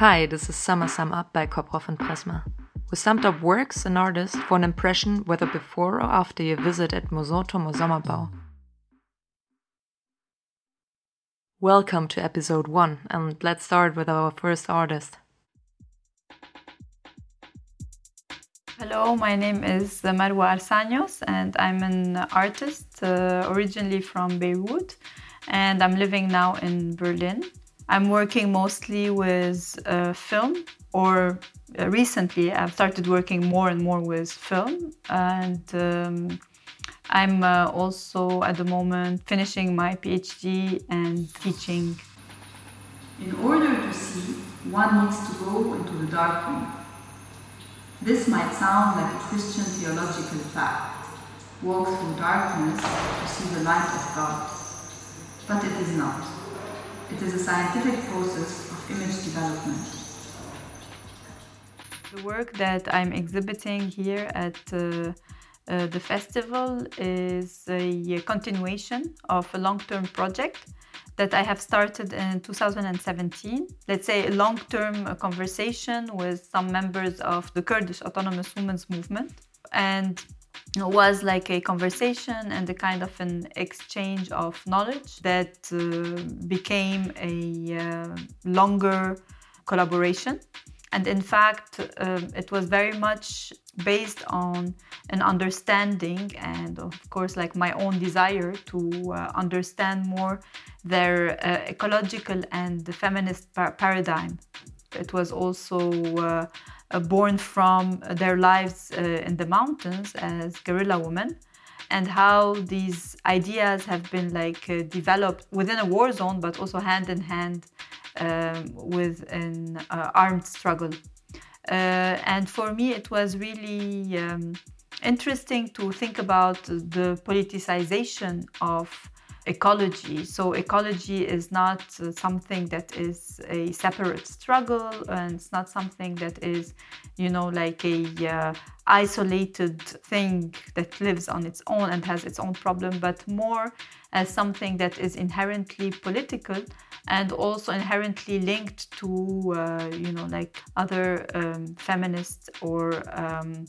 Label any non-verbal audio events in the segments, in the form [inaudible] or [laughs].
Hi, this is Summer Sum Up by Koprov and Presma. We summed up works and artists for an impression whether before or after your visit at Mousonturm or Sommerbau. Welcome to episode 1, and let's start with our first artist. Hello, my name is Marwa Arsanios, and I'm an artist uh, originally from Beirut, and I'm living now in Berlin. I'm working mostly with uh, film, or uh, recently I've started working more and more with film, and um, I'm uh, also at the moment finishing my PhD and teaching. In order to see, one needs to go into the dark room. This might sound like a Christian theological fact walk through darkness to see the light of God. But it is not. It is a scientific process of image development. The work that I'm exhibiting here at uh, uh, the festival is a continuation of a long term project that I have started in 2017. Let's say a long term conversation with some members of the Kurdish Autonomous Women's Movement. And was like a conversation and a kind of an exchange of knowledge that uh, became a uh, longer collaboration. And in fact, um, it was very much based on an understanding and, of course, like my own desire to uh, understand more their uh, ecological and feminist par- paradigm. It was also uh, uh, born from their lives uh, in the mountains as guerrilla women and how these ideas have been like uh, developed within a war zone but also hand in hand um, with an uh, armed struggle. Uh, and for me it was really um, interesting to think about the politicization of ecology. So ecology is not uh, something that is a separate struggle, and it's not something that is, you know, like a uh, isolated thing that lives on its own and has its own problem, but more as something that is inherently political and also inherently linked to, uh, you know, like other um, feminist or um,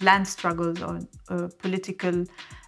land struggles or uh, political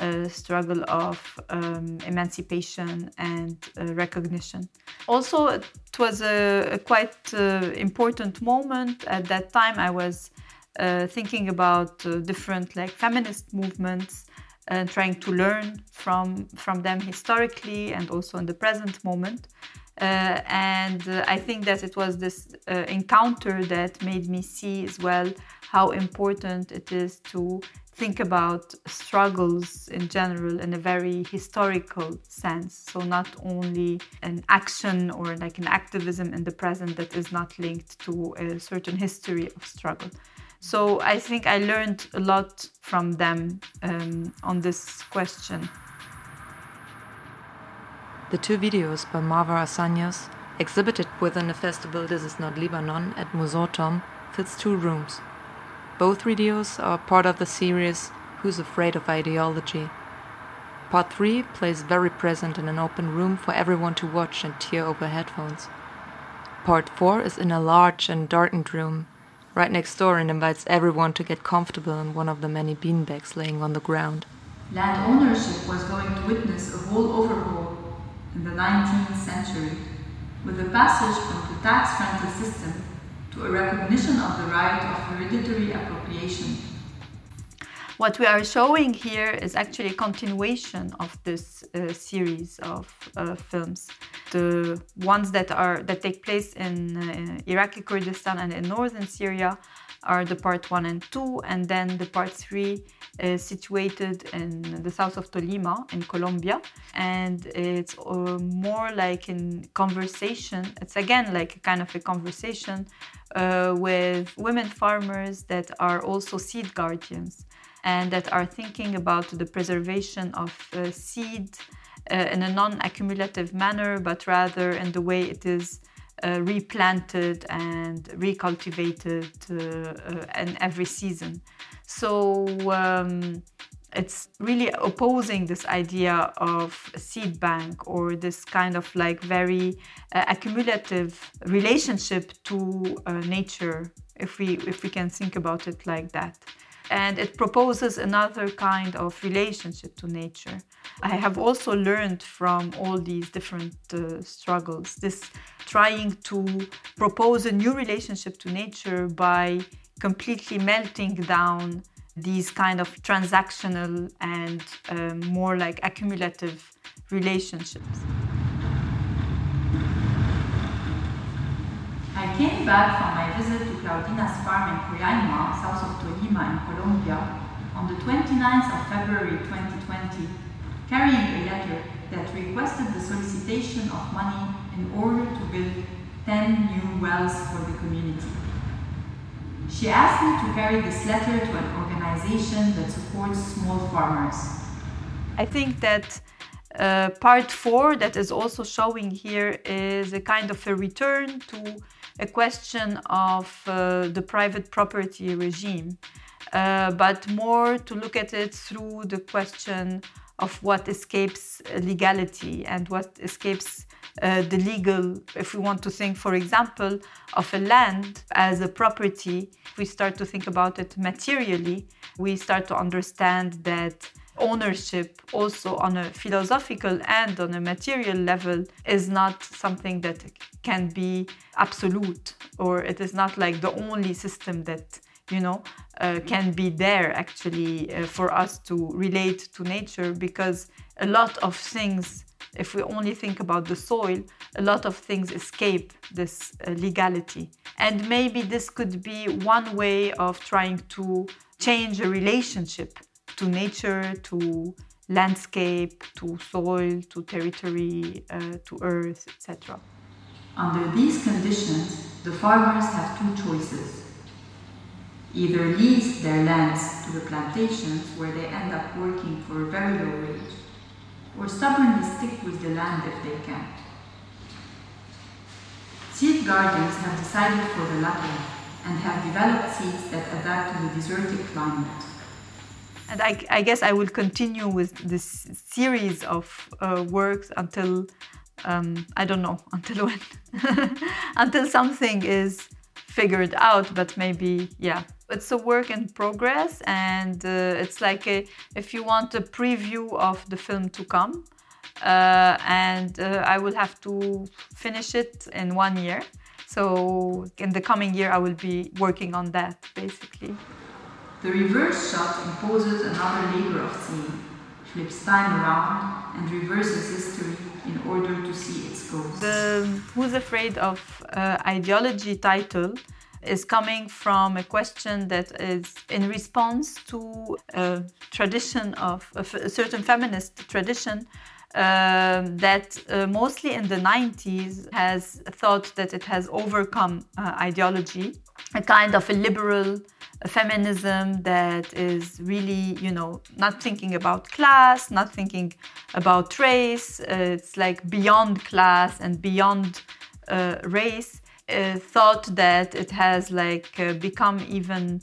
uh, struggle of um, emancipation and uh, recognition. Also, it was a, a quite uh, important moment at that time. I was uh, thinking about uh, different like feminist movements and trying to learn from from them historically and also in the present moment. Uh, and uh, I think that it was this uh, encounter that made me see as well how important it is to think about struggles in general in a very historical sense. So, not only an action or like an activism in the present that is not linked to a certain history of struggle. So, I think I learned a lot from them um, on this question. The two videos by Marwa Arsanios, exhibited within the festival This Is Not Lebanon at Mousonturm, fits two rooms. Both videos are part of the series Who's Afraid of Ideology. Part 3 plays very present in an open room for everyone to watch and tear over headphones. Part 4 is in a large and darkened room, right next door, and invites everyone to get comfortable in one of the many beanbags laying on the ground. Land ownership was going to witness a whole overhaul the 19th century with the passage from the tax rental system to a recognition of the right of hereditary appropriation. What we are showing here is actually a continuation of this uh, series of uh, films. The ones that are that take place in uh, Iraqi Kurdistan and in northern Syria are the part one and two, and then the part three is situated in the south of Tolima in Colombia. And it's uh, more like in conversation, it's again like a kind of a conversation uh, with women farmers that are also seed guardians and that are thinking about the preservation of uh, seed uh, in a non accumulative manner, but rather in the way it is uh, replanted and recultivated uh, uh, in every season. So um, it's really opposing this idea of seed bank or this kind of like very uh, accumulative relationship to uh, nature if we if we can think about it like that and it proposes another kind of relationship to nature i have also learned from all these different uh, struggles this trying to propose a new relationship to nature by completely melting down these kind of transactional and um, more like accumulative relationships. I came back from my visit to Claudina's farm in Coyaima, south of Tolima in Colombia, on the 29th of February 2020, carrying a letter that requested the solicitation of money in order to build 10 new wells for the community. She asked me to carry this letter to an organization that supports small farmers. I think that uh, part four that is also showing here is a kind of a return to a question of uh, the private property regime, uh, but more to look at it through the question of what escapes legality and what escapes uh, the legal, if we want to think, for example, of a land as a property, we start to think about it materially, we start to understand that ownership also on a philosophical and on a material level is not something that can be absolute or it is not like the only system that you know uh, can be there actually uh, for us to relate to nature because a lot of things if we only think about the soil, a lot of things escape this uh, legality. And maybe this could be one way of trying to change a relationship to nature, to landscape, to soil, to territory, uh, to earth, etc. Under these conditions, the farmers have two choices. Either lease their lands to the plantations where they end up working for a very low wage, or stubbornly stick with the land if they can. Seed gardens have decided for the latter and have developed seeds that adapt to the desertic climate. And I, I guess I will continue with this series of uh, works until, um, I don't know, [laughs] until when? until something is figured out, but maybe, yeah, it's a work in progress and uh, it's like a, if you want a preview of the film to come uh, and uh, i will have to finish it in one year so in the coming year i will be working on that basically the reverse shot imposes another labor of seeing. Flips time around and reverses history in order to see its ghost the who's afraid of uh, ideology title is coming from a question that is in response to a tradition of a, certain feminist tradition um, that uh, mostly in the 90s has thought that it has overcome uh, ideology, a kind of a liberal feminism that is really, you know, not thinking about class, not thinking about race. Uh, it's like beyond class and beyond uh, race uh, thought that it has like uh, become even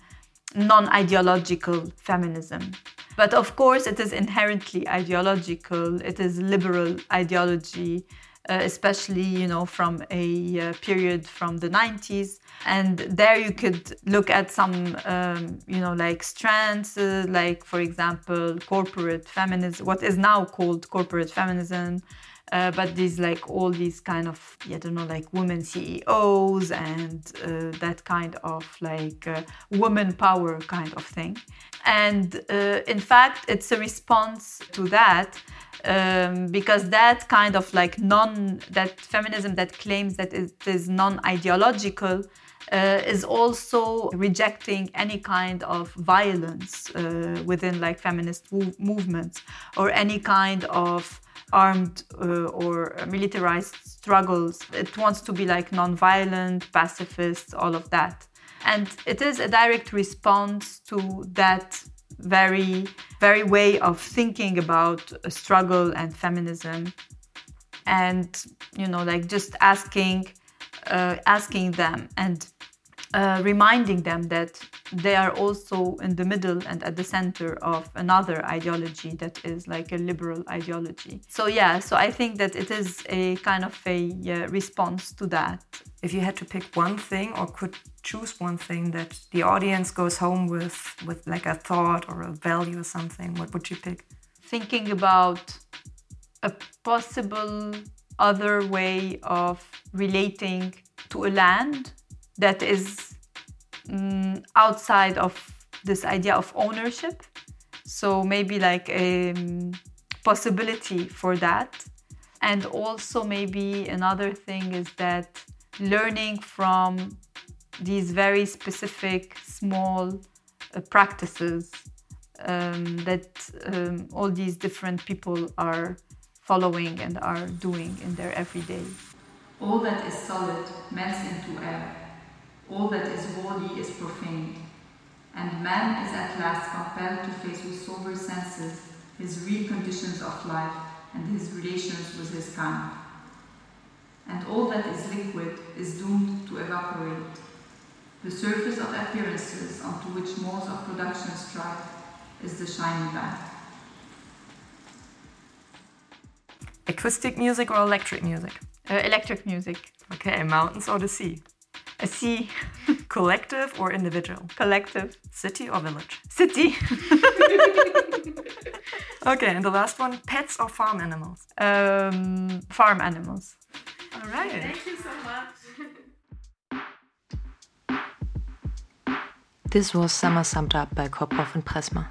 non-ideological feminism. But of course, it is inherently ideological. It is liberal ideology, uh, especially you know from a uh, period from the 90s. And there you could look at some um, you know like strands, uh, like for example, corporate feminism, what is now called corporate feminism. Uh, but these like all these kind of I don't know like women CEOs and uh, that kind of like uh, woman power kind of thing, and uh, in fact it's a response to that um, because that kind of like non that feminism that claims that it is non-ideological. Uh, is also rejecting any kind of violence uh, within like feminist movements or any kind of armed uh, or militarized struggles. It wants to be like non-violent, pacifist, all of that. And it is a direct response to that very, very way of thinking about a struggle and feminism. And, you know, like just asking, uh, asking them and uh, reminding them that they are also in the middle and at the center of another ideology that is like a liberal ideology. So yeah, so I think that it is a kind of a uh, response to that. If you had to pick one thing or could choose one thing that the audience goes home with with like a thought or a value or something, what would you pick? Thinking about a possible other way of relating to a land that is um, outside of this idea of ownership. So maybe like a um, possibility for that. And also, maybe another thing is that learning from these very specific small uh, practices um, that um, all these different people are following and are doing in their everyday. All that is solid melts into air. All that is holy is profaned. And man is at last compelled to face with sober senses his real conditions of life and his relations with his kind. And all that is liquid is doomed to evaporate. The surface of appearances onto which modes of production strike is the shining back. Acoustic music or electric music? Uh, electric music. Okay, mountains or the sea? A sea. [laughs] Collective or individual? Collective. City or village? City. [laughs] okay, and the last one pets or farm animals? Um, farm animals. All right. Thank you so much. This was Summer summed up by Koproff and Pressma.